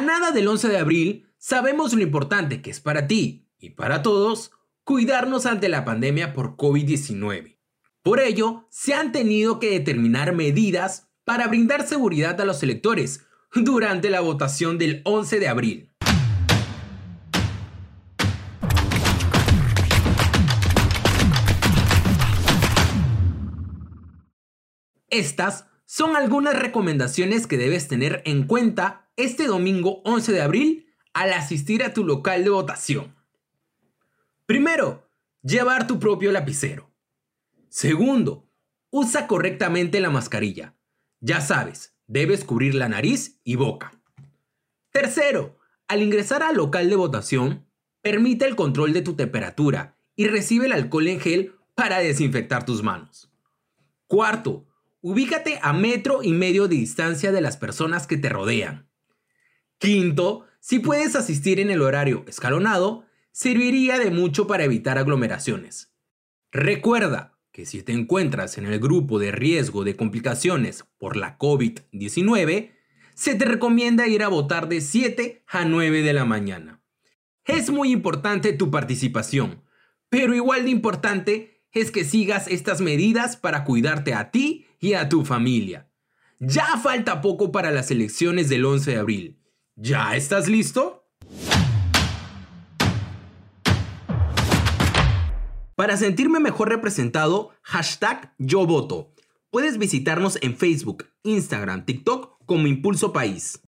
Nada del 11 de abril, sabemos lo importante que es para ti y para todos cuidarnos ante la pandemia por COVID-19. Por ello, se han tenido que determinar medidas para brindar seguridad a los electores durante la votación del 11 de abril. Estas son algunas recomendaciones que debes tener en cuenta este domingo 11 de abril al asistir a tu local de votación. Primero, llevar tu propio lapicero. Segundo, usa correctamente la mascarilla. Ya sabes, debes cubrir la nariz y boca. Tercero, al ingresar al local de votación, permite el control de tu temperatura y recibe el alcohol en gel para desinfectar tus manos. Cuarto, Ubícate a metro y medio de distancia de las personas que te rodean. Quinto, si puedes asistir en el horario escalonado, serviría de mucho para evitar aglomeraciones. Recuerda que si te encuentras en el grupo de riesgo de complicaciones por la COVID-19, se te recomienda ir a votar de 7 a 9 de la mañana. Es muy importante tu participación, pero igual de importante es que sigas estas medidas para cuidarte a ti y a tu familia. Ya falta poco para las elecciones del 11 de abril. ¿Ya estás listo? Para sentirme mejor representado, hashtag yo voto. Puedes visitarnos en Facebook, Instagram, TikTok como Impulso País.